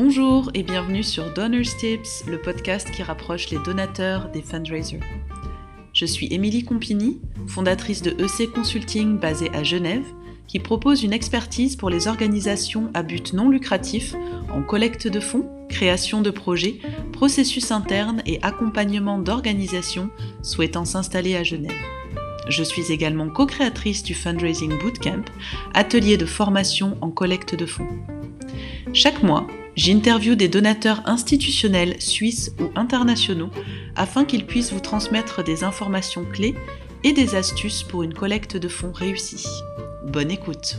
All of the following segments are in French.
Bonjour et bienvenue sur Donors Tips, le podcast qui rapproche les donateurs des fundraisers. Je suis Émilie Compini, fondatrice de EC Consulting basée à Genève, qui propose une expertise pour les organisations à but non lucratif en collecte de fonds, création de projets, processus internes et accompagnement d'organisations souhaitant s'installer à Genève. Je suis également co-créatrice du Fundraising Bootcamp, atelier de formation en collecte de fonds. Chaque mois, j'interviewe des donateurs institutionnels suisses ou internationaux afin qu'ils puissent vous transmettre des informations clés et des astuces pour une collecte de fonds réussie. Bonne écoute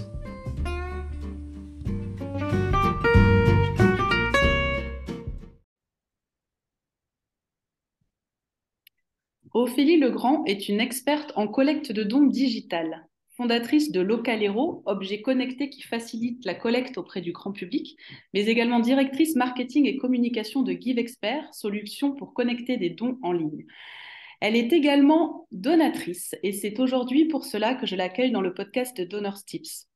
Ophélie Legrand est une experte en collecte de dons digitales fondatrice de Localero, objet connecté qui facilite la collecte auprès du grand public, mais également directrice marketing et communication de GiveExpert, solution pour connecter des dons en ligne. Elle est également donatrice et c'est aujourd'hui pour cela que je l'accueille dans le podcast de Donors Tips.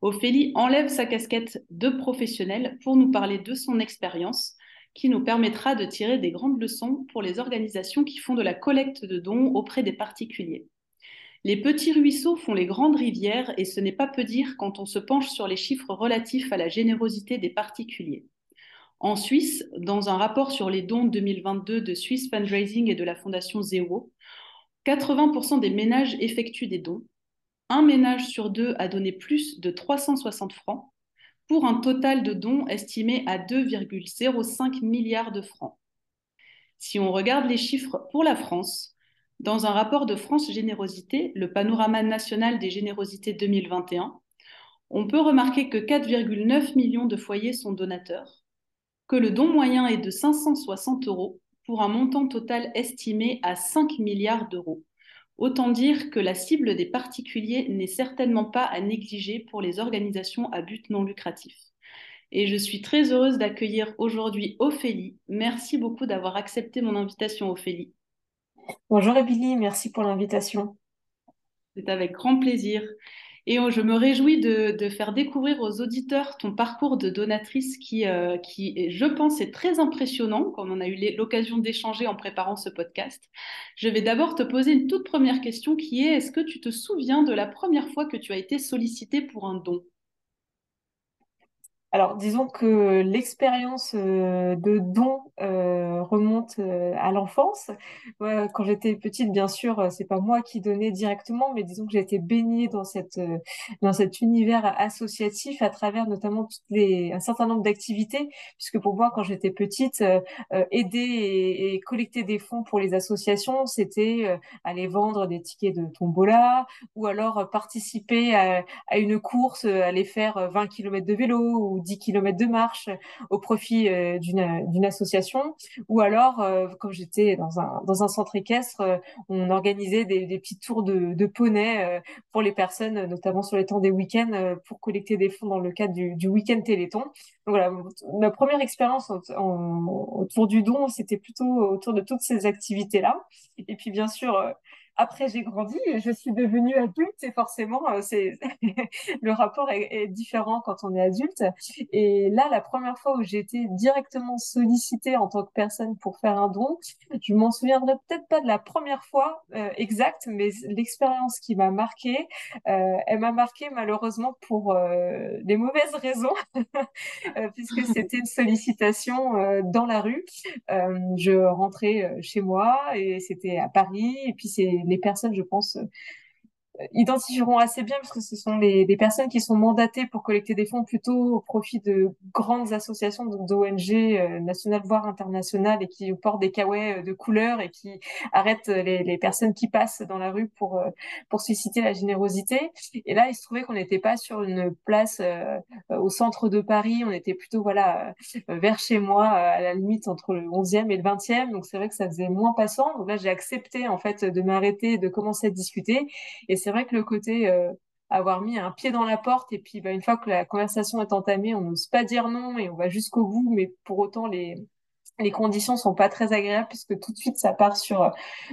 Ophélie enlève sa casquette de professionnelle pour nous parler de son expérience qui nous permettra de tirer des grandes leçons pour les organisations qui font de la collecte de dons auprès des particuliers. Les petits ruisseaux font les grandes rivières et ce n'est pas peu dire quand on se penche sur les chiffres relatifs à la générosité des particuliers. En Suisse, dans un rapport sur les dons 2022 de Swiss Fundraising et de la Fondation Zéro, 80% des ménages effectuent des dons. Un ménage sur deux a donné plus de 360 francs pour un total de dons estimé à 2,05 milliards de francs. Si on regarde les chiffres pour la France, dans un rapport de France Générosité, le panorama national des générosités 2021, on peut remarquer que 4,9 millions de foyers sont donateurs, que le don moyen est de 560 euros pour un montant total estimé à 5 milliards d'euros. Autant dire que la cible des particuliers n'est certainement pas à négliger pour les organisations à but non lucratif. Et je suis très heureuse d'accueillir aujourd'hui Ophélie. Merci beaucoup d'avoir accepté mon invitation, Ophélie. Bonjour Émilie, merci pour l'invitation. C'est avec grand plaisir. Et je me réjouis de, faire découvrir aux auditeurs ton parcours de donatrice qui, euh, qui, je pense, est très impressionnant, comme on a eu l'occasion d'échanger en préparant ce podcast. Je vais d'abord te poser une toute première question qui est, est-ce que tu te souviens de la première fois que tu as été sollicité pour un don? Alors, disons que l'expérience euh, de don euh, remonte euh, à l'enfance. quand j'étais petite, bien sûr, c'est pas moi qui donnais directement, mais disons que j'ai été baignée dans cette dans cet univers associatif à travers notamment un certain nombre d'activités, puisque pour moi, quand j'étais petite, aider et, collecter des fonds pour les associations, c'était aller vendre des tickets de tombola ou alors participer à, à une course, aller faire 20 km de vélo ou 10 km de marche au profit euh, d'une association. Ou alors, euh, comme j'étais dans un, dans un centre équestre, euh, on organisait des, des petits tours de, de poney pour les personnes, notamment sur les temps des week-ends, pour collecter des fonds dans le cadre du, du week-end Téléthon. Donc voilà, ma première expérience autour du don, c'était plutôt autour de toutes ces activités-là. Et puis bien sûr, après, j'ai grandi, je suis devenue adulte et forcément, euh, c'est le rapport est, différent quand on est adulte. Et là, la première fois où j'ai été directement sollicitée en tant que personne pour faire un don, je m'en souviendrai peut-être pas de la première fois euh, exacte, mais l'expérience qui m'a marquée, euh, elle m'a marquée malheureusement pour euh, des mauvaises raisons, puisque c'était une sollicitation dans la rue. je rentrais chez moi et c'était à Paris, et puis c'est les personnes, je pense, identifieront assez bien parce que ce sont les, personnes qui sont mandatées pour collecter des fonds plutôt au profit de grandes associations d'ONG euh, nationales voire internationales et qui portent des kawaii euh, de couleur et qui arrêtent les, les, personnes qui passent dans la rue pour euh, pour susciter la générosité. Et là, il se trouvait qu'on n'était pas sur une place au centre de Paris, on était plutôt voilà vers chez moi à la limite entre le 11e et le 20e. Donc c'est vrai que ça faisait moins passant. Donc là, j'ai accepté en fait de m'arrêter, de commencer à discuter et c'est vrai que le côté euh, avoir mis un pied dans la porte et puis bah, une fois que la conversation est entamée, on n'ose pas dire non et on va jusqu'au bout, mais pour autant les les conditions sont pas très agréables puisque tout de suite ça part sur euh,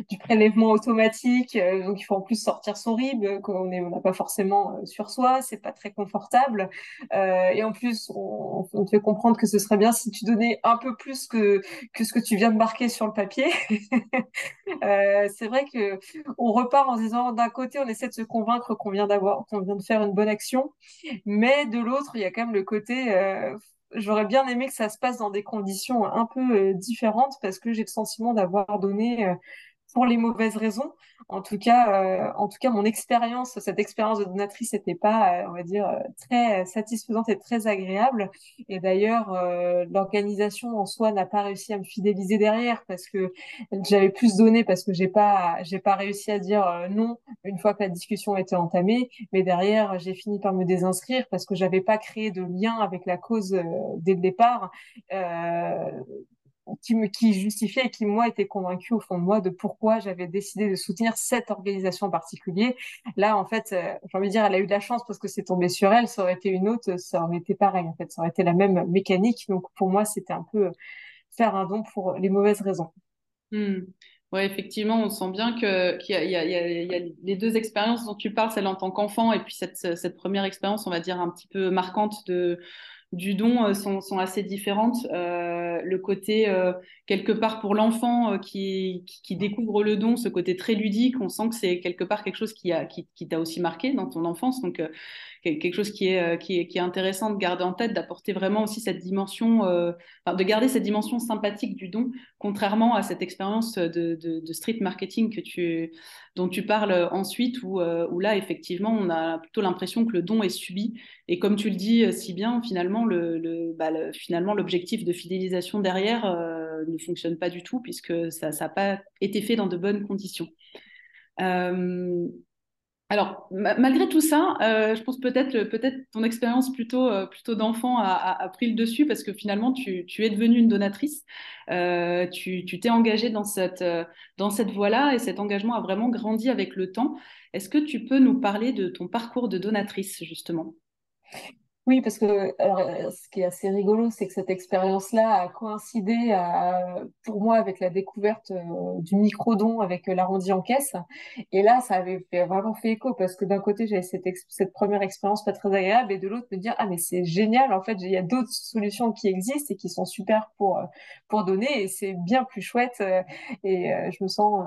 du prélèvement automatique euh, donc il faut en plus sortir son rib euh, qu'on on n'a pas forcément sur soi c'est pas très confortable. Et en plus on, on, te fait comprendre que ce serait bien si tu donnais un peu plus que que ce que tu viens de marquer sur le papier. C'est vrai que on repart en disant d'un côté on essaie de se convaincre qu'on vient d'avoir qu'on vient de faire une bonne action mais de l'autre il y a quand même le côté j'aurais bien aimé que ça se passe dans des conditions un peu euh, différentes parce que j'ai le sentiment d'avoir donné euh, pour les mauvaises raisons. En tout cas, euh, en tout cas, mon expérience, cette expérience de donatrice n'était pas, euh, on va dire, euh, très satisfaisante et très agréable. Et d'ailleurs, l'organisation en soi n'a pas réussi à me fidéliser derrière parce que j'avais plus donné parce que j'ai pas, j'ai pas réussi à dire non une fois que la discussion était entamée. Mais derrière, j'ai fini par me désinscrire parce que j'avais pas créé de lien avec la cause dès le départ qui, justifiait et qui, moi, était convaincu au fond de moi de pourquoi j'avais décidé de soutenir cette organisation en particulier. Là, en fait, euh, j'ai envie de dire, elle a eu de la chance parce que c'est tombé sur elle. Ça aurait été une autre, ça aurait été pareil, en fait. Ça aurait été la même mécanique. Donc, pour moi, c'était un peu faire un don pour les mauvaises raisons. Hmm. Oui, effectivement, on sent bien qu'il y, y, y, a les deux expériences dont tu parles, celle en tant qu'enfant et puis cette, cette première expérience, on va dire, un petit peu marquante de, du don euh, sont, sont, assez différentes. Euh, le côté, euh, quelque part pour l'enfant qui, qui, découvre le don, ce côté très ludique, on sent que c'est quelque part quelque chose qui, a, qui, qui t'a aussi marqué dans ton enfance. Donc, quelque chose qui est, qui est, qui, est, intéressant de garder en tête, d'apporter vraiment aussi cette dimension, de garder cette dimension sympathique du don, contrairement à cette expérience de, de, de street marketing que tu, dont tu parles ensuite, où, où là, effectivement, on a plutôt l'impression que le don est subi. Et comme tu le dis si bien, finalement, bah, le, finalement, l'objectif de fidélisation derrière euh, ne fonctionne pas du tout puisque ça n'a pas été fait dans de bonnes conditions. Euh, alors, malgré tout ça, euh, je pense peut-être peut-être ton expérience plutôt, d'enfant a, pris le dessus parce que finalement, tu, es devenue une donatrice. tu, t'es engagée cette, dans cette voie-là et cet engagement a vraiment grandi avec le temps. Est-ce que tu peux nous parler de ton parcours de donatrice, justement? Oui, parce que alors, euh, ce qui est assez rigolo, c'est que cette expérience-là a coïncidé à, pour moi avec la découverte euh, du micro-don avec euh, l'arrondi en caisse. Et là, ça avait vraiment fait écho parce que d'un côté, j'avais cette, cette première expérience pas très agréable et de l'autre, me dire, ah, mais c'est génial, en fait, il y a d'autres solutions qui existent et qui sont super pour, pour donner et c'est bien plus chouette. Et je me sens,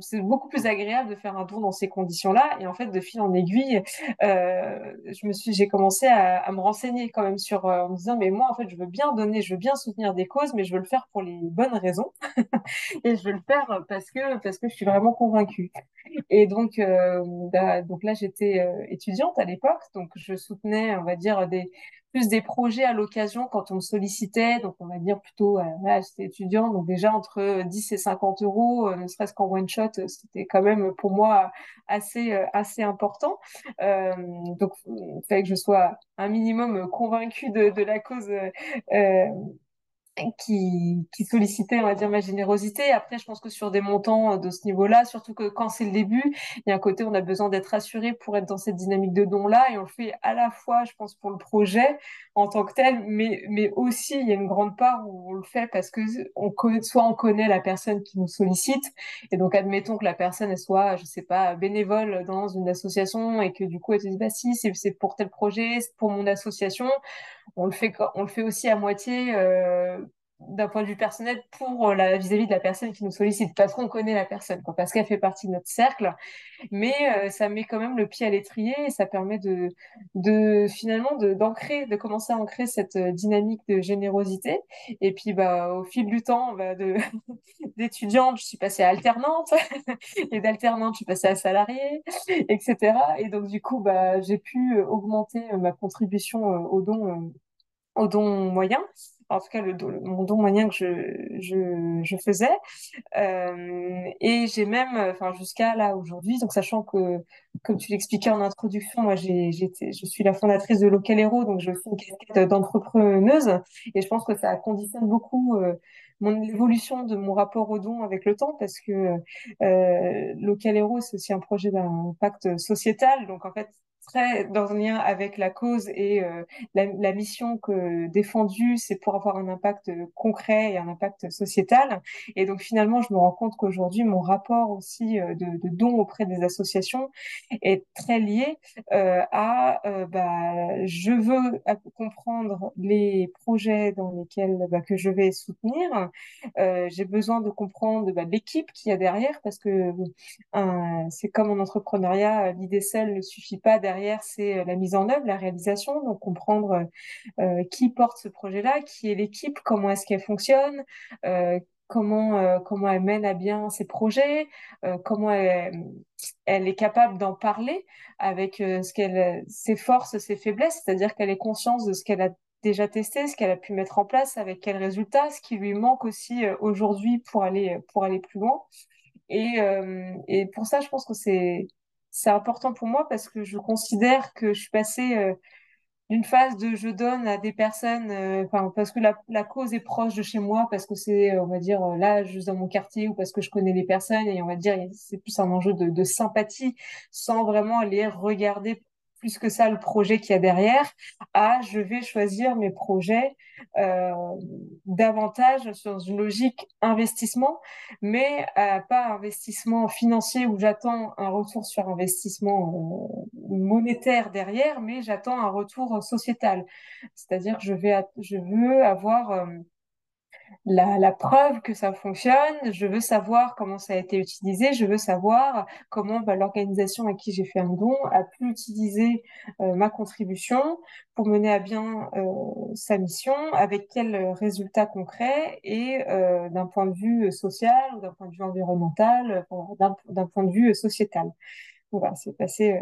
c'est beaucoup plus agréable de faire un don dans ces conditions-là. Et en fait, de fil en aiguille, euh, je me suis, j'ai commencé à, me renseigner quand même sur, euh, en me disant, mais moi, en fait, je veux bien donner, je veux bien soutenir des causes, mais je veux le faire pour les bonnes raisons. et je veux le faire parce que, parce que je suis vraiment convaincue. Et donc, euh, bah, donc là, j'étais étudiante à l'époque, donc je soutenais, on va dire, des, plus des projets à l'occasion quand on me sollicitait. Donc, on va dire plutôt, euh, j'étais étudiant, donc déjà entre 10 et 50 euros, euh, ne serait-ce qu'en one shot, euh, c'était quand même pour moi assez, assez important. Euh, donc, il fallait que je sois un minimum convaincue de, de la cause euh, qui, qui sollicitait, on va dire, ma générosité. Après, je pense que sur des montants de ce niveau-là, surtout que quand c'est le début, il y a un côté, on a besoin d'être assuré pour être dans cette dynamique de don-là. Et on le fait à la fois, je pense, pour le projet en tant que tel, mais, mais aussi, il y a une grande part où on le fait parce que on connaît, soit on connaît la personne qui nous sollicite. Et donc, admettons que la personne, elle soit, je sais pas, bénévole dans une association et que du coup, elle te dit, bah si, c'est pour tel projet, c'est pour mon association. On le fait, on le fait aussi à moitié, euh, d'un point de vue personnel pour euh, la vis-à-vis de la personne qui nous sollicite parce qu'on connaît la personne parce qu'elle fait partie de notre cercle. Mais euh, ça met quand même le pied à l'étrier et ça permet de de finalement d'ancrer de commencer à ancrer cette euh, dynamique de générosité. Et puis bah au fil du temps bah, d'étudiante je suis passée à alternante. Et d'alternante je suis passée à salariée etc et donc du coup bah j'ai pu augmenter ma contribution au don au don moyen en tout cas le, mon don moyen que je, je, je faisais. Euh, et j'ai même, enfin jusqu'à là aujourd'hui, donc sachant que, comme tu l'expliquais en introduction, moi j'ai, je suis la fondatrice de Local Hero, donc je fais une casquette d'entrepreneuse, et je pense que ça conditionne beaucoup euh, mon évolution de mon rapport au don avec le temps, parce que euh, Local Hero c'est aussi un projet d'impact sociétal, donc en fait très dans un lien avec la cause et euh, la, mission que défendue, c'est pour avoir un impact concret et un impact sociétal. Et donc finalement, je me rends compte qu'aujourd'hui, mon rapport aussi euh, de, de dons auprès des associations est très lié euh, à euh, bah, je veux comprendre les projets dans lesquels bah, que je vais soutenir. Euh, J'ai besoin de comprendre bah, l'équipe qu'il y a derrière parce que c'est comme en entrepreneuriat, l'idée seule ne suffit pas derrière, c'est euh, la mise en œuvre, la réalisation, donc comprendre euh, qui porte ce projet-là, qui est l'équipe, comment est-ce qu'elle fonctionne, euh, comment euh, comment elle mène à bien ses projets, euh, comment elle, est capable d'en parler avec euh, ce qu'elle ses forces, ses faiblesses, c'est-à-dire qu'elle est consciente de ce qu'elle a déjà testé, ce qu'elle a pu mettre en place, avec quels résultats, ce qui lui manque aussi aujourd'hui pour aller pour aller plus loin. Et pour ça, je pense que c'est c'est important pour moi parce que je considère que je suis passée d'une phase de je donne à des personnes, euh, parce que la, cause est proche de chez moi, parce que c'est, on va dire, là, juste dans mon quartier ou parce que je connais les personnes et on va dire, c'est plus un enjeu de, sympathie, sans vraiment les regarder plus que ça le projet qu'il y a derrière, à je vais choisir mes projets euh, davantage dans une logique investissement, mais euh, pas investissement financier où j'attends un retour sur investissement euh, monétaire derrière, mais j'attends un retour sociétal. C'est-à-dire je vais, je veux avoir euh, la, preuve que ça fonctionne, je veux savoir comment ça a été utilisé, je veux savoir comment bah, l'organisation à qui j'ai fait un don a pu utiliser euh, ma contribution pour mener à bien euh, sa mission, avec quels résultats concrets et euh, d'un point de vue social ou d'un point de vue environnemental, d'un point de vue sociétal. Voilà, c'est passé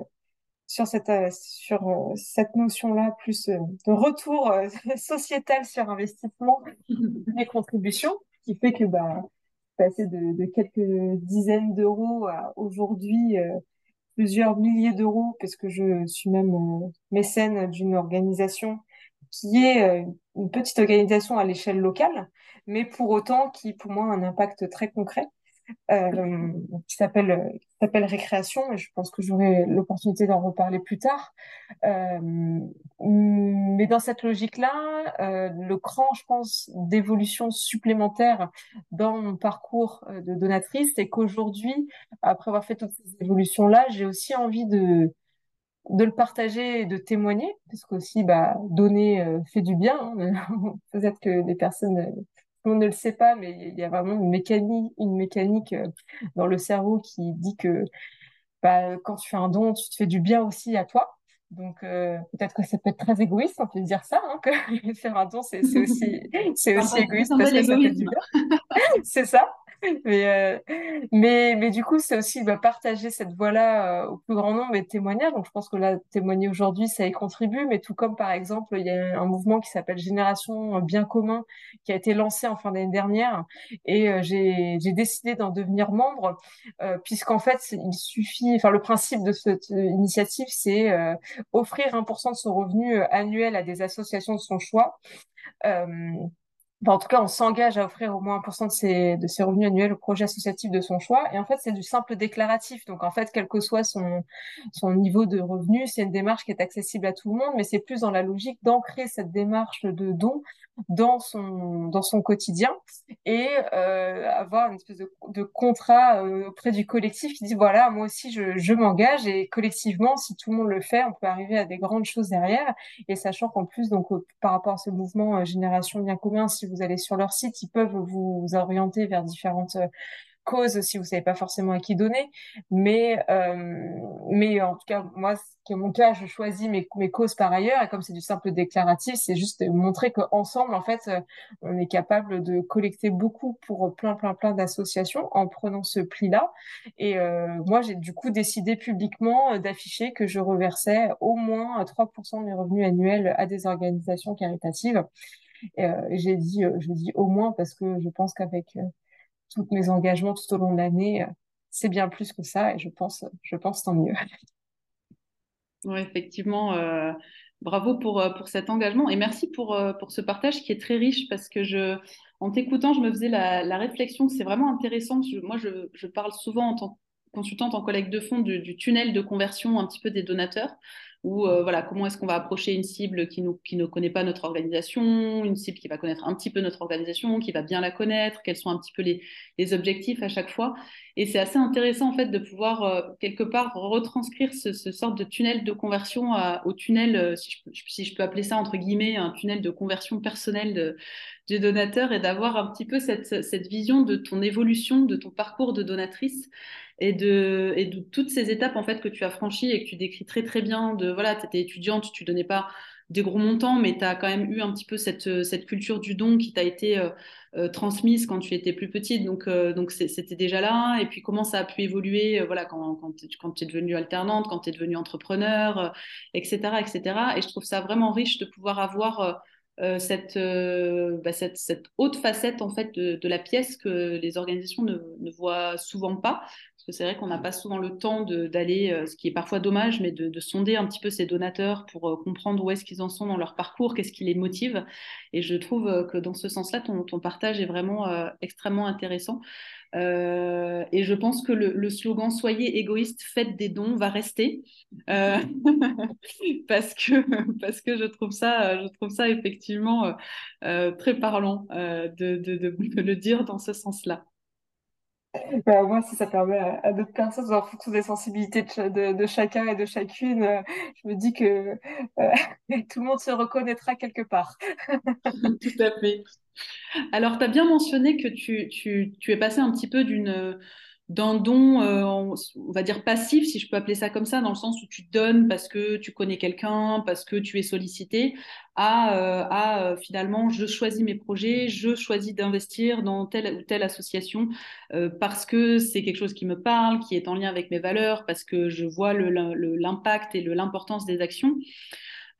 sur cette, sur cette notion-là, plus de retour sociétal sur investissement des contributions, qui fait que bah, passer de, de quelques dizaines d'euros à aujourd'hui euh, plusieurs milliers d'euros, parce que je suis même euh, mécène d'une organisation qui est euh, une petite organisation à l'échelle locale, mais pour autant qui, pour moi, a un impact très concret euh, qui s'appelle s'appelle Récréation et je pense que j'aurai l'opportunité d'en reparler plus tard. Euh, mais dans cette logique-là, euh, le cran, je pense, d'évolution supplémentaire dans mon parcours de donatrice, c'est qu'aujourd'hui, après avoir fait toutes ces évolutions-là, j'ai aussi envie de de le partager et de témoigner, parce qu'aussi, bah, donner fait du bien. Hein. Peut-être que des personnes on ne le sait pas, mais il y a vraiment une mécanique, une mécanique euh, dans le cerveau qui dit que bah, quand tu fais un don, tu te fais du bien aussi à toi. Donc euh, peut-être que ça peut être très égoïste, on peut dire ça, hein, que faire un don, c'est aussi, c'est aussi égoïste parce que ça fait du bien. c'est ça. mais, euh, mais, mais du coup, c'est aussi bah, partager cette voix-là euh, au plus grand nombre et témoigner. Donc, je pense que là, témoigner aujourd'hui, ça y contribue. Mais tout comme, par exemple, il y a un mouvement qui s'appelle Génération Bien Commun qui a été lancé en fin d'année dernière. Et euh, j'ai décidé d'en devenir membre euh, puisqu'en fait, il suffit... Enfin, le principe de cette initiative, c'est offrir 1% de son revenu annuel à des associations de son choix. Euh, en tout cas, on s'engage à offrir au moins 1% de ses, de ses revenus annuels au projet associatif de son choix. Et en fait, c'est du simple déclaratif. Donc, en fait, quel que soit son, son niveau de revenu, c'est une démarche qui est accessible à tout le monde, mais c'est plus dans la logique d'ancrer cette démarche de don dans son, dans son quotidien et euh, avoir une espèce de, de contrat euh, auprès du collectif qui dit, voilà, moi aussi, je, je m'engage et collectivement, si tout le monde le fait, on peut arriver à des grandes choses derrière. Et sachant qu'en plus, donc, euh, par rapport à ce mouvement euh, Génération Bien Commun, si vous allez sur leur site, ils peuvent vous orienter vers différentes causes si vous savez pas forcément à qui donner. Mais, euh, mais en tout cas, moi, c'est mon cas, je choisis mes, mes causes par ailleurs. Et comme c'est du simple déclaratif, c'est juste montrer qu'ensemble, en fait, euh, on est capable de collecter beaucoup pour plein, plein, plein d'associations en prenant ce pli-là. Et euh, moi, j'ai du coup décidé publiquement d'afficher que je reversais au moins 3% de mes revenus annuels à des organisations caritatives. Euh, j'ai dit, au moins parce que je pense qu'avec tous mes engagements tout au long de l'année, c'est bien plus que ça et je pense, je pense tant mieux. Effectivement. Euh, bravo pour, pour cet engagement et merci pour, pour ce partage qui est très riche parce que je, en t'écoutant, je me faisais la, la réflexion que c'est vraiment intéressant. moi, je, je, parle souvent en tant consultante en collecte de fonds du, tunnel de conversion un petit peu des donateurs ou euh, voilà, comment est-ce qu'on va approcher une cible qui, nous, qui ne connaît pas notre organisation, une cible qui va connaître un petit peu notre organisation, qui va bien la connaître, quels sont un petit peu les, objectifs à chaque fois. Et c'est assez intéressant en fait de pouvoir euh, quelque part retranscrire ce, ce, sorte de tunnel de conversion au tunnel, euh, si, je, si, je, peux appeler ça entre guillemets, un tunnel de conversion personnelle de, du donateur et d'avoir un petit peu cette, cette vision de ton évolution, de ton parcours de donatrice et de, et de toutes ces étapes en fait que tu as franchies et que tu décris très très bien. De voilà, tu étais étudiante, tu donnais pas des gros montants, mais tu as quand même eu un petit peu cette, cette culture du don qui t'a été euh, euh, transmise quand tu étais plus petite. Donc, euh, donc c'était déjà là. Et puis, comment ça a pu évoluer voilà, quand, quand, tu es devenue alternante, quand tu es devenue entrepreneur, etc., etc. Et je trouve ça vraiment riche de pouvoir avoir cette, bah, cette, cette, haute facette en fait de, la pièce que les organisations ne voient souvent pas. C'est vrai qu'on n'a pas souvent le temps d'aller, euh, ce qui est parfois dommage, mais de, de, sonder un petit peu ces donateurs pour comprendre où est-ce qu'ils en sont dans leur parcours, qu'est-ce qui les motive. Et je trouve que dans ce sens-là, ton, partage est vraiment extrêmement intéressant. Euh, et je pense que le, slogan Soyez égoïste, faites des dons va rester euh, parce que parce que je trouve ça je trouve ça effectivement euh, très parlant de, le dire dans ce sens-là. Bah, moi, si ça permet à, d'autres personnes, en fonction des sensibilités de, chacun et de chacune, je me dis que tout le monde se reconnaîtra quelque part. Tout à fait. Alors, tu as bien mentionné que tu, tu, tu, es passé un petit peu d'une d'un don, euh, on va dire passif, si je peux appeler ça comme ça, dans le sens où tu donnes parce que tu connais quelqu'un, parce que tu es sollicité, à, euh, à euh, finalement, je choisis mes projets, je choisis d'investir dans telle ou telle association parce que c'est quelque chose qui me parle, qui est en lien avec mes valeurs, parce que je vois l'impact et l'importance des actions.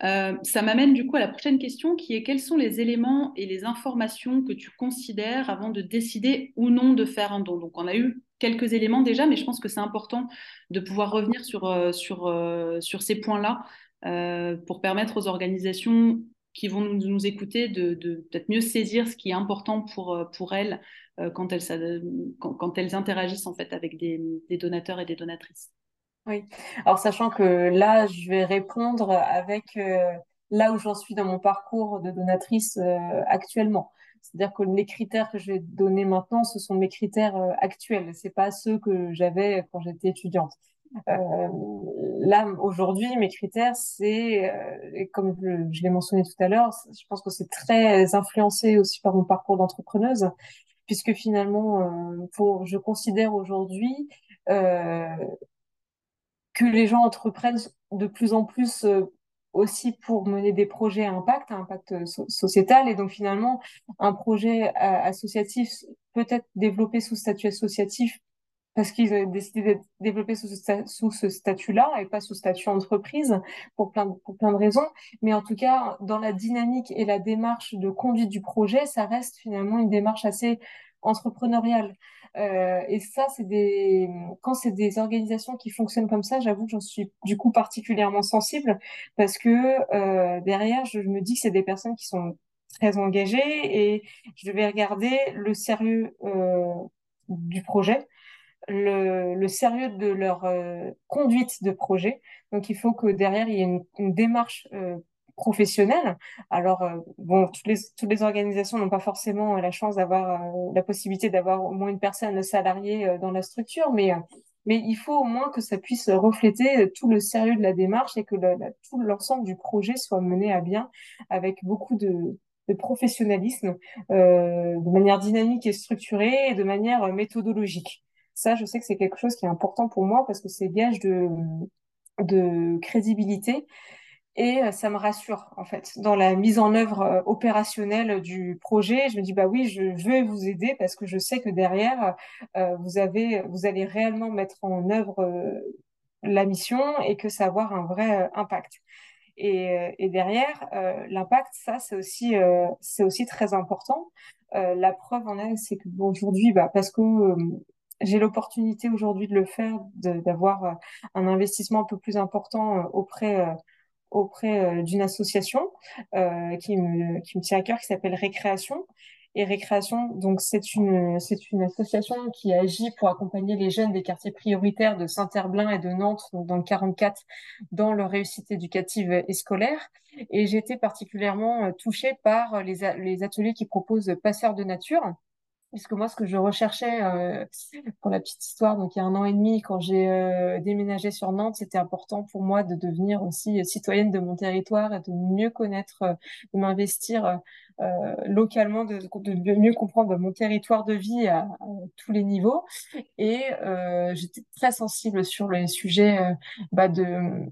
Ça m'amène du coup à la prochaine question qui est quels sont les éléments et les informations que tu considères avant de décider ou non de faire un don? Donc on a eu quelques éléments déjà, mais je pense que c'est important de pouvoir revenir sur, euh, sur, euh, sur ces points-là pour permettre aux organisations qui vont nous, écouter de, peut-être mieux saisir ce qui est important pour, pour elles quand elles, quand, quand, elles interagissent en fait avec des, des donateurs et des donatrices. Oui. Alors, sachant que là, je vais répondre avec euh, là où j'en suis dans mon parcours de donatrice euh, actuellement. C'est-à-dire que les critères que je vais donner maintenant, ce sont mes critères euh, actuels. C'est pas ceux que j'avais quand j'étais étudiante. là, aujourd'hui, mes critères, c'est, comme je, l'ai mentionné tout à l'heure, je pense que c'est très influencé aussi par mon parcours d'entrepreneuse, puisque finalement, je considère aujourd'hui que les gens entreprennent de plus en plus euh, aussi pour mener des projets à impact, à impact euh, sociétal. Et donc finalement, un projet euh, associatif peut être développé sous statut associatif parce qu'ils ont décidé d'être développés sous ce, statut-là et pas sous statut entreprise pour plein, pour plein de raisons. Mais en tout cas, dans la dynamique et la démarche de conduite du projet, ça reste finalement une démarche assez entrepreneuriale. Euh, et ça, c'est des quand c'est des organisations qui fonctionnent comme ça, j'avoue que j'en suis du coup particulièrement sensible parce que euh, derrière, je, me dis que c'est des personnes qui sont très engagées et je vais regarder le sérieux euh, du projet, le, sérieux de leur conduite de projet. Donc, il faut que derrière, il y ait une, une démarche euh, professionnels. Alors, euh, bon, toutes les, organisations n'ont pas forcément la chance d'avoir euh, la possibilité d'avoir au moins une personne salariée euh, dans la structure, mais, il faut au moins que ça puisse refléter tout le sérieux de la démarche et que tout l'ensemble du projet soit mené à bien avec beaucoup de, professionnalisme, de manière dynamique et structurée et de manière méthodologique. Ça, je sais que c'est quelque chose qui est important pour moi parce que c'est gage de crédibilité et euh, ça me rassure, en fait, dans la mise en œuvre euh, opérationnelle du projet. Je me dis, bah oui, je vais vous aider parce que je sais que derrière, euh, vous avez, vous allez réellement mettre en œuvre la mission et que ça va avoir un vrai impact. Et, et derrière, l'impact, ça, c'est aussi, c'est aussi très important. la preuve en est, c'est que aujourd'hui, bah, parce que j'ai l'opportunité aujourd'hui de le faire, d'avoir un investissement un peu plus important auprès auprès euh, d'une association euh, qui, me, tient à cœur, qui s'appelle Récréation. et récréation. Donc c'est une association qui agit pour accompagner les jeunes des quartiers prioritaires de Saint-Herblain et de Nantes, donc dans le 44, dans leur réussite éducative et scolaire. Et j'ai été particulièrement touchée par les ateliers qui proposent Passeurs de nature puisque moi, ce que je recherchais euh, pour la petite histoire, donc il y a un an et demi, quand j'ai euh, déménagé sur Nantes, c'était important pour moi de devenir aussi citoyenne de mon territoire et de mieux connaître, euh, de m'investir localement, de, de, mieux comprendre mon territoire de vie à, tous les niveaux. Et j'étais très sensible sur les sujets bah, de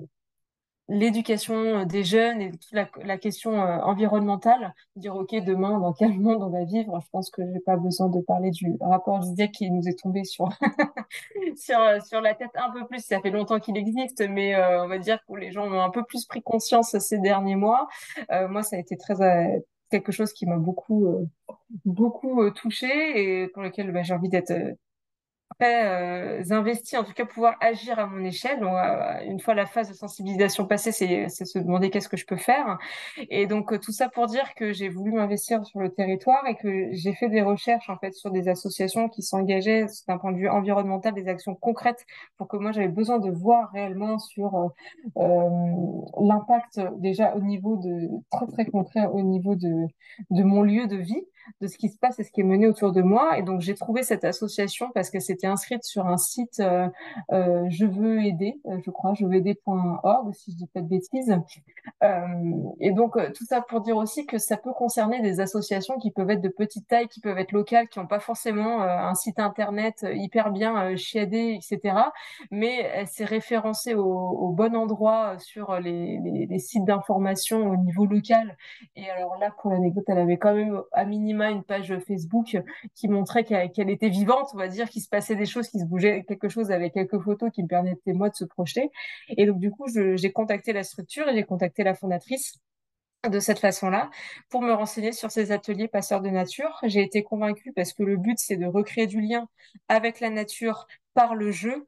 l'éducation euh, des jeunes et toute la, la question euh, environnementale, dire ok demain dans quel monde on va vivre. Je pense que j'ai pas besoin de parler du rapport d'idée qui nous est tombé sur sur euh, sur la tête un peu plus. Ça fait longtemps qu'il existe, mais on va dire que les gens ont un peu plus pris conscience ces derniers mois. moi, ça a été très quelque chose qui m'a beaucoup beaucoup touché et pour lequel bah, j'ai envie d'être très euh, investi, en tout cas pouvoir agir à mon échelle. Une fois la phase de sensibilisation passée, c'est se demander qu'est-ce que je peux faire. Et donc euh, tout ça pour dire que j'ai voulu m'investir sur le territoire et que j'ai fait des recherches en fait sur des associations qui s'engageaient d'un point de vue environnemental, des actions concrètes pour que moi j'avais besoin de voir réellement sur euh, l'impact déjà au niveau de très très concret au niveau de de mon lieu de vie de ce qui se passe et ce qui est mené autour de moi. Et donc, j'ai trouvé cette association parce que c'était inscrite sur un site euh, euh, Je veux aider, euh, je crois, je veux aider.org, si je dis pas de bêtises. et donc, tout ça pour dire aussi que ça peut concerner des associations qui peuvent être de petite taille, qui peuvent être locales, qui n'ont pas forcément un site internet hyper bien chiadé, etc. Mais c'est référencé au, au, bon endroit sur les, sites d'information au niveau local. Et alors là, pour l'anecdote, elle avait quand même à minimum une page Facebook qui montrait qu'elle était vivante, on va dire, qu'il se passait des choses, qu'il se bougeait quelque chose avec quelques photos qui me permettaient moi de se projeter. Et donc du coup, j'ai contacté la structure et j'ai contacté la fondatrice de cette façon-là pour me renseigner sur ces ateliers passeurs de nature. J'ai été convaincue parce que le but, c'est de recréer du lien avec la nature par le jeu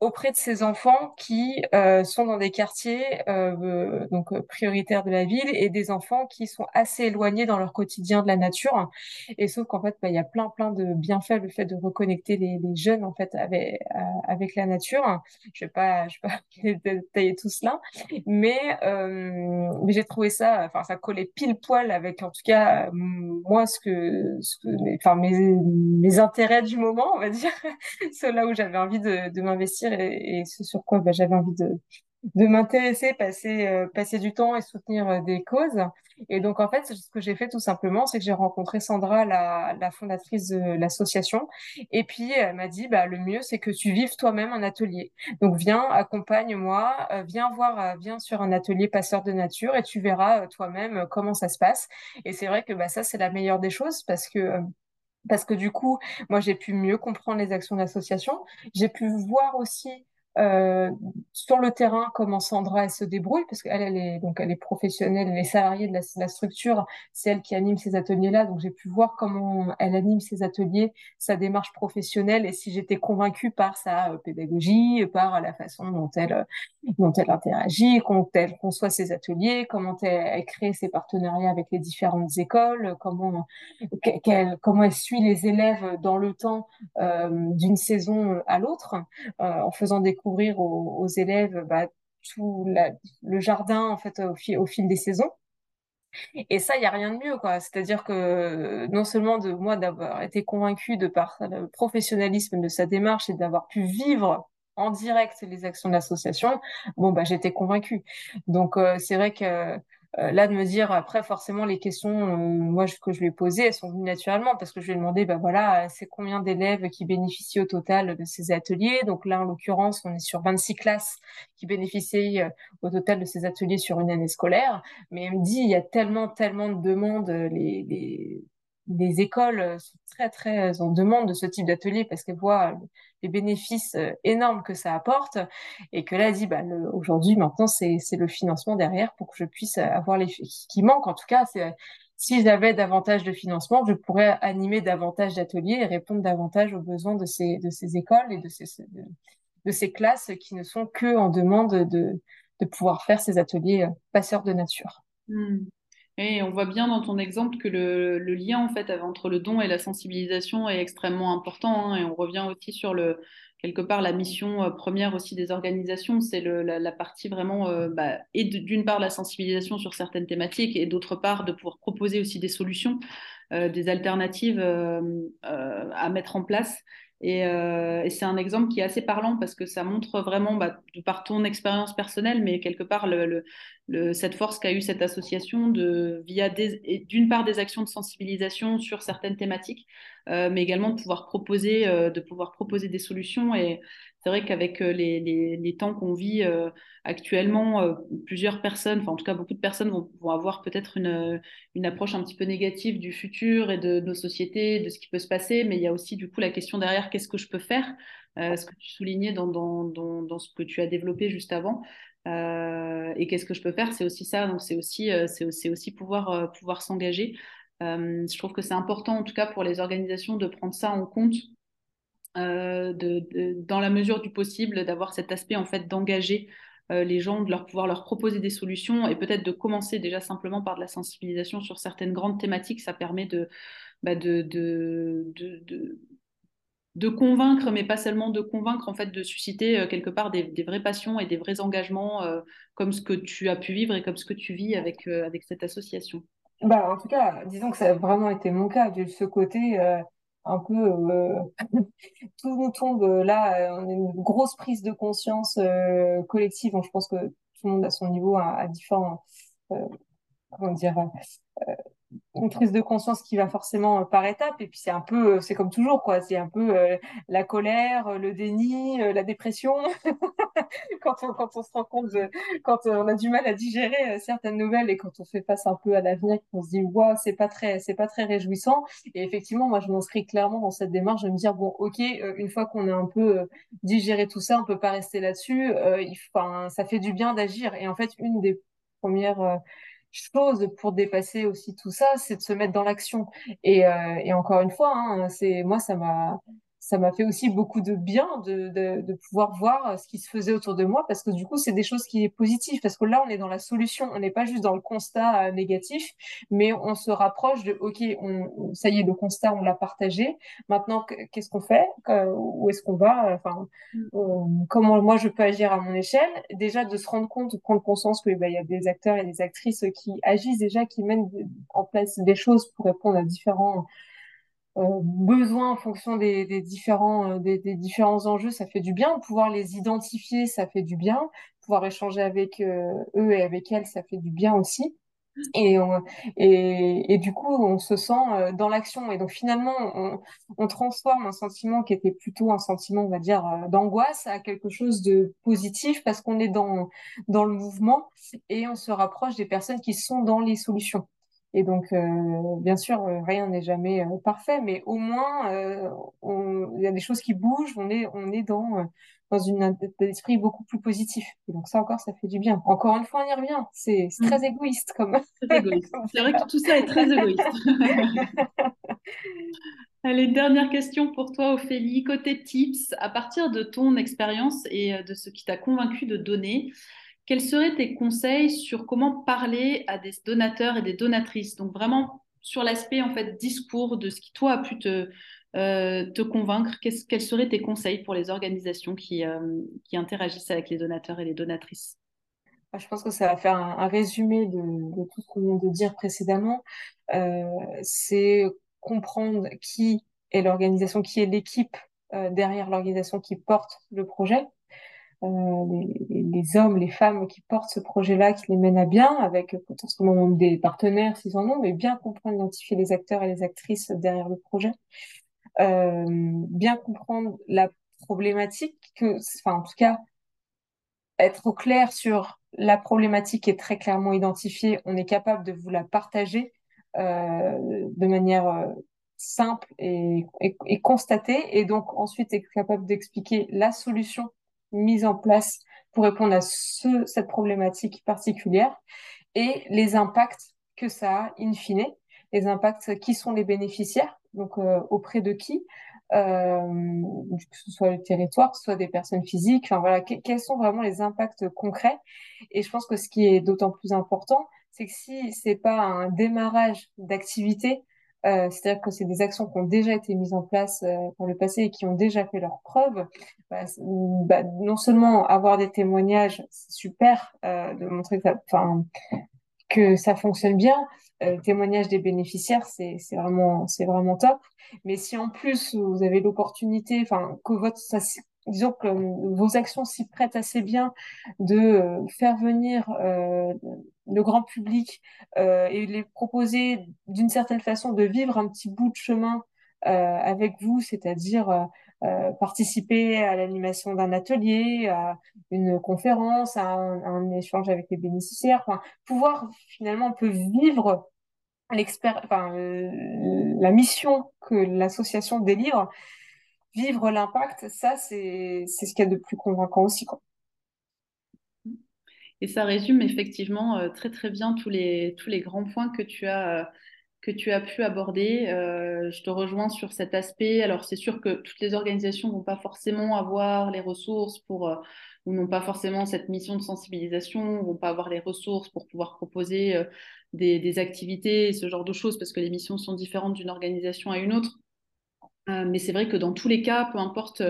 auprès de ces enfants qui euh, sont dans des quartiers euh, donc euh, prioritaires de la ville et des enfants qui sont assez éloignés dans leur quotidien de la nature. Et sauf qu'en fait bah, il y a plein plein de bienfaits le fait de reconnecter les, les jeunes en fait avec euh, avec la nature. Je vais pas je vais pas détailler tout cela mais euh, mais j'ai trouvé ça enfin ça collait pile poil avec en tout cas moi ce que ce que enfin mes mes intérêts du moment on va dire. Ceux-là où j'avais envie de, de m'investir et, ce sur quoi bah, j'avais envie de, m'intéresser, passer, euh, passer du temps et soutenir euh, des causes. Et donc, en fait, ce que j'ai fait tout simplement, c'est que j'ai rencontré Sandra, la, la fondatrice de l'association. Et puis, elle m'a dit, bah, le mieux, c'est que tu vives toi-même un atelier. Donc, viens, accompagne-moi, euh, viens voir, viens sur un atelier passeur de nature et tu verras toi-même comment ça se passe. Et c'est vrai que bah, ça, c'est la meilleure des choses parce que parce que du coup, moi, j'ai pu mieux comprendre les actions d'association. J'ai pu voir aussi euh, sur le terrain comment Sandra elle se débrouille parce qu'elle elle est donc elle est professionnelle, elle est salariée de la, structure, c'est elle qui anime ces ateliers-là. Donc j'ai pu voir comment elle anime ses ateliers, sa démarche professionnelle et si j'étais convaincue par sa euh, pédagogie, par la façon dont elle dont elle interagit, comment elle conçoit ses ateliers, comment elle, elle crée ses partenariats avec les différentes écoles, comment qu'elle comment elle suit les élèves dans le temps euh, d'une saison à l'autre euh, en faisant des découvrir aux, élèves bah, tout le jardin en fait au, fil, des saisons. Et ça, il n'y a rien de mieux, quoi. C'est-à-dire que non seulement de moi d'avoir été convaincue de par le professionnalisme de sa démarche et d'avoir pu vivre en direct les actions de l'association, bon bah j'étais convaincue. Donc euh, c'est vrai que euh, là de me dire après forcément les questions euh, moi que je lui ai posées elles sont venues naturellement parce que je lui ai demandé bah voilà c'est combien d'élèves qui bénéficient au total de ces ateliers? Donc là en l'occurrence on est sur 26 classes qui bénéficient euh, au total de ces ateliers sur une année scolaire. Mais elle me dit il y a tellement tellement de demandes les, les les écoles sont très très en demande de ce type d'atelier parce qu'elles voient les bénéfices euh, énormes que ça apporte et que là dit bah aujourd'hui maintenant c'est c'est le financement derrière pour que je puisse avoir les qui manque en tout cas c'est si j'avais davantage de financement, je pourrais animer davantage d'ateliers et répondre davantage aux besoins de ces, de ces écoles et de ces, de, ces classes qui ne sont que en demande de, de pouvoir faire ces ateliers euh, passeurs de nature. Hmm. Et on voit bien dans ton exemple que le, lien en fait entre le don et la sensibilisation est extrêmement important. Hein, et on revient aussi sur le, quelque part la mission euh, première aussi des organisations, c'est la, la, partie vraiment euh, bah, et d'une part la sensibilisation sur certaines thématiques et d'autre part de pouvoir proposer aussi des solutions, des alternatives euh, euh, à mettre en place. Et, euh, c'est un exemple qui est assez parlant parce que ça montre vraiment, bah, par ton expérience personnelle, mais quelque part, cette force qu'a eu cette association de, via d'une part des actions de sensibilisation sur certaines thématiques, euh, mais également de pouvoir proposer, euh, de pouvoir proposer des solutions. Et c'est vrai qu'avec euh, les, les, temps qu'on vit euh, actuellement, euh, plusieurs personnes, enfin en tout cas beaucoup de personnes vont, avoir peut-être une, une approche un petit peu négative du futur et de, nos sociétés, de ce qui peut se passer, mais il y a aussi du coup la question derrière, qu'est-ce que je peux faire? Ce que tu soulignais dans, dans, dans, dans, ce que tu as développé juste avant. Et qu'est-ce que je peux faire? C'est aussi ça, donc c'est aussi, c'est aussi pouvoir, pouvoir s'engager. je trouve que c'est important, en tout cas pour les organisations, de prendre ça en compte de, dans la mesure du possible, d'avoir cet aspect en fait d'engager euh, les gens, de leur pouvoir leur proposer des solutions et peut-être de commencer déjà simplement par de la sensibilisation sur certaines grandes thématiques. Ça permet de, bah de, de, de, de, convaincre, mais pas seulement de convaincre, en fait, de susciter euh, quelque part des, vraies passions et des vrais engagements euh, comme ce que tu as pu vivre et comme ce que tu vis avec, euh, avec cette association. Bah, en tout cas, disons que ça a vraiment été mon cas, de ce côté un peu euh, tout nous tombe euh, là, on a une grosse prise de conscience euh, collective. Je pense que tout le monde à son niveau a différents comment dire une prise de conscience qui va forcément par étapes et puis c'est un peu c'est comme toujours quoi. C'est un peu euh, la colère le déni euh, la dépression. Quand on quand on se rend compte de, quand on a du mal à digérer certaines nouvelles et quand on fait face un peu à l'avenir qu'on se dit waouh c'est pas très c'est pas très réjouissant. Et effectivement moi je m'inscris clairement dans cette démarche de me dire bon ok une fois qu'on a un peu digéré tout ça on peut pas rester là-dessus ça fait du bien d'agir. Et en fait une des premières chose pour dépasser aussi tout ça, c'est de se mettre dans l'action. Et, euh, et encore une fois, hein, c'est moi ça m'a ça m'a fait aussi beaucoup de bien de, de, de, pouvoir voir ce qui se faisait autour de moi parce que du coup c'est des choses qui est positives parce que là on est dans la solution. On n'est pas juste dans le constat euh, négatif mais on se rapproche de ok on, ça y est le constat on l'a partagé. Maintenant qu'est-ce qu'on fait? Où est-ce qu'on va? Enfin mm. comment moi je peux agir à mon échelle? Déjà de se rendre compte de prendre conscience que bah, il y a des acteurs et des actrices qui agissent déjà qui mènent en place des choses pour répondre à différents euh, besoin en fonction des, différents, euh, des, différents enjeux, ça fait du bien. Pouvoir les identifier, ça fait du bien. Pouvoir échanger avec euh, eux et avec elles, ça fait du bien aussi. Et, et, du coup, on se sent euh, dans l'action. Et donc, finalement, on, on, transforme un sentiment qui était plutôt un sentiment, on va dire, d'angoisse à quelque chose de positif parce qu'on est dans, dans le mouvement et on se rapproche des personnes qui sont dans les solutions. Et donc, euh, bien sûr, euh, rien n'est jamais euh, parfait, mais au moins, il y a des choses qui bougent. On est, on est dans dans une un esprit beaucoup plus positif. Et donc ça encore, ça fait du bien. Encore une fois, on y revient. C'est très mmh. égoïste comme. C'est vrai que tout ça est très égoïste. Allez, dernière question pour toi, Ophélie. Côté tips, à partir de ton expérience et de ce qui t'a convaincu de donner, quels seraient tes conseils sur comment parler à des donateurs et des donatrices? Donc vraiment sur l'aspect en fait discours de ce qui toi a pu te, euh, convaincre. quels seraient tes conseils pour les organisations qui, euh, interagissent avec les donateurs et les donatrices? Je pense que ça va faire un, résumé de, tout ce qu'on vient de dire précédemment. Euh, c'est comprendre qui est l'organisation, qui est l'équipe derrière l'organisation qui porte le projet. Euh, les, les, hommes, les femmes qui portent ce projet-là, qui les mènent à bien, avec potentiellement même des partenaires s'ils en ont, mais bien comprendre, identifier les acteurs et les actrices derrière le projet, euh, bien comprendre la problématique, que, enfin en tout cas être au clair sur la problématique est très clairement identifiée, on est capable de vous la partager euh, de manière simple et, et, et constatée, et donc ensuite être capable d'expliquer la solution mise en place pour répondre à ce, cette problématique particulière et les impacts que ça a in fine, les impacts qui sont les bénéficiaires, donc euh, auprès de qui, euh, que ce soit le territoire, que ce soit des personnes physiques, enfin voilà, que, quels sont vraiment les impacts concrets. Et je pense que ce qui est d'autant plus important, c'est que si c'est pas un démarrage d'activité, euh, c'est-à-dire que c'est des actions qui ont déjà été mises en place euh, par le passé et qui ont déjà fait leurs preuves, bah, bah, non seulement avoir des témoignages, c'est super euh, de montrer que ça, que ça fonctionne bien, euh, témoignage des bénéficiaires, c'est vraiment, c'est vraiment top. Mais si en plus vous avez l'opportunité, enfin, que votre, disons que vos actions s'y prêtent assez bien de euh, faire venir euh, le grand public euh, et les proposer d'une certaine façon de vivre un petit bout de chemin avec vous, c'est-à-dire participer à l'animation d'un atelier, à une conférence, à un, échange avec les bénéficiaires, enfin, pouvoir finalement un peu vivre la mission que l'association délivre vivre l'impact, ça, c'est ce qu'il y a de plus convaincant aussi. Quoi. Et ça résume effectivement euh, très très bien tous les, tous les grands points que tu as, euh, que tu as pu aborder. Euh, je te rejoins sur cet aspect. Alors c'est sûr que toutes les organisations ne vont pas forcément avoir les ressources pour, ou n'ont pas forcément cette mission de sensibilisation, vont pas avoir les ressources pour pouvoir proposer des, des activités, ce genre de choses, parce que les missions sont différentes d'une organisation à une autre. Euh, mais c'est vrai que dans tous les cas, peu importe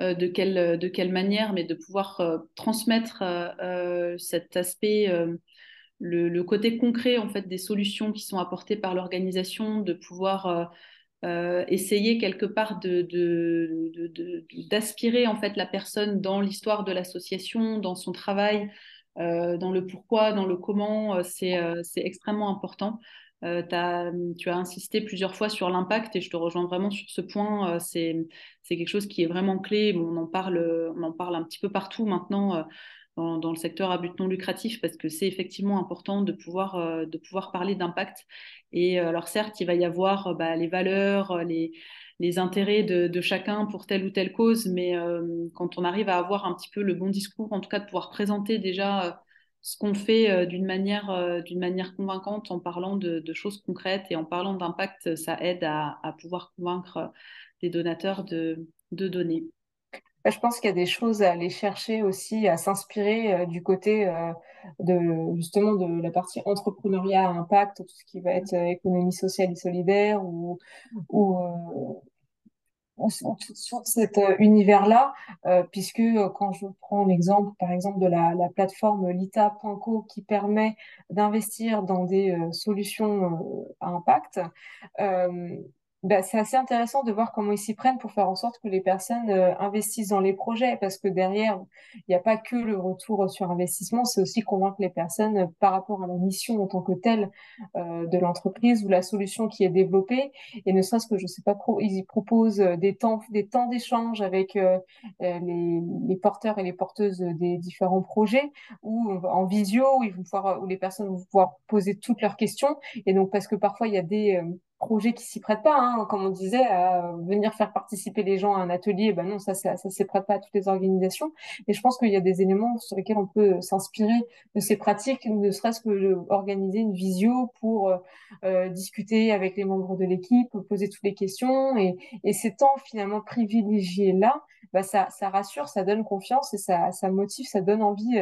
euh, de, quelle, de quelle manière, mais de pouvoir euh, transmettre cet aspect, le, côté concret en fait des solutions qui sont apportées par l'organisation, de pouvoir essayer quelque part de, d'aspirer en fait la personne dans l'histoire de l'association, dans son travail, dans le pourquoi, dans le comment, c'est extrêmement important. Euh, tu as insisté plusieurs fois sur l'impact et je te rejoins vraiment sur ce point. Euh, c'est quelque chose qui est vraiment clé. on, en parle, on en parle un petit peu partout maintenant euh, dans, le secteur à but non lucratif parce que c'est effectivement important de pouvoir, de pouvoir parler d'impact. Et alors certes, il va y avoir bah, les valeurs, les, les intérêts de, chacun pour telle ou telle cause, mais quand on arrive à avoir un petit peu le bon discours, en tout cas de pouvoir présenter déjà ce qu'on fait euh, d'une manière, euh, d'une manière convaincante en parlant de, choses concrètes et en parlant d'impact, ça aide à, pouvoir convaincre des donateurs de, de donner. Bah, je pense qu'il y a des choses à aller chercher aussi, à s'inspirer euh, du côté de justement de la partie entrepreneuriat à impact, tout ce qui va être économie sociale et solidaire ou, ou sur cet euh, univers-là, euh, puisque euh, quand je prends l'exemple, par exemple, de la plateforme lita.co qui permet d'investir dans des solutions à impact, bah, c'est assez intéressant de voir comment ils s'y prennent pour faire en sorte que les personnes euh, investissent dans les projets, parce que derrière, il n'y a pas que le retour sur investissement, c'est aussi convaincre les personnes euh, par rapport à la mission en tant que telle euh, de l'entreprise ou la solution qui est développée. Et ne serait-ce que, je sais pas, ils y proposent des temps, des temps d'échange avec les, les, porteurs et les porteuses des différents projets, ou en visio, où, ils vont pouvoir, où les personnes vont pouvoir poser toutes leurs questions. Et donc, parce que parfois, il y a des projet qui s'y prête pas, hein, comme on disait, à venir faire participer les gens à un atelier, ben non, ça, ça, ça s'y prête pas à toutes les organisations. Et je pense qu'il y a des éléments sur lesquels on peut s'inspirer de ces pratiques, ne serait-ce que organiser une visio pour euh, euh, discuter avec les membres de l'équipe, poser toutes les questions. Et, et ces temps finalement privilégiés là, bah, ça, rassure, ça donne confiance et ça motive, ça donne envie.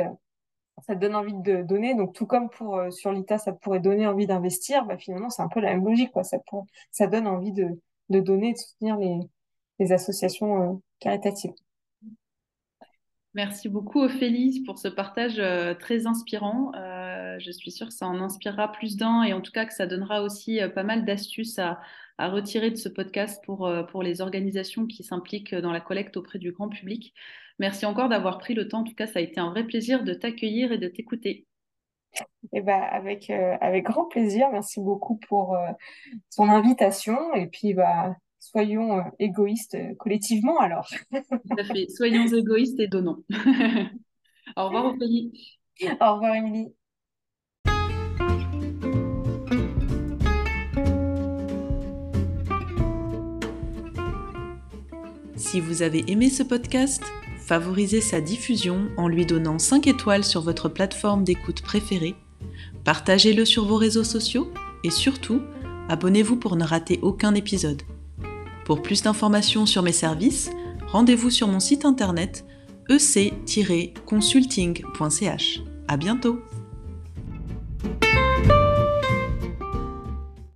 Ça donne envie de donner. Donc, tout comme pour euh, sur l'ITA, ça pourrait donner envie d'investir, bah, finalement, c'est un peu la même logique. Quoi. Ça, donne envie de, de donner, de soutenir les, les associations euh, caritatives. Merci beaucoup Ophélie pour ce partage euh, très inspirant. Je suis sûre que ça en inspirera plus d'un et en tout cas que ça donnera aussi pas mal d'astuces à, à, retirer de ce podcast pour, pour les organisations qui s'impliquent dans la collecte auprès du grand public. Merci encore d'avoir pris le temps. En tout cas, ça a été un vrai plaisir de t'accueillir et de t'écouter. Eh ben, avec, euh, avec grand plaisir. Merci beaucoup pour euh, ton invitation. Et puis, bah, soyons euh, égoïstes collectivement alors. Tout à fait. Soyons égoïstes et donnons. Au revoir, Ophélie. Au revoir, Émilie. Si vous avez aimé ce podcast, favorisez sa diffusion en lui donnant 5 étoiles sur votre plateforme d'écoute préférée, partagez-le sur vos réseaux sociaux et surtout, abonnez-vous pour ne rater aucun épisode. Pour plus d'informations sur mes services, rendez-vous sur mon site internet ec-consulting.ch. À bientôt!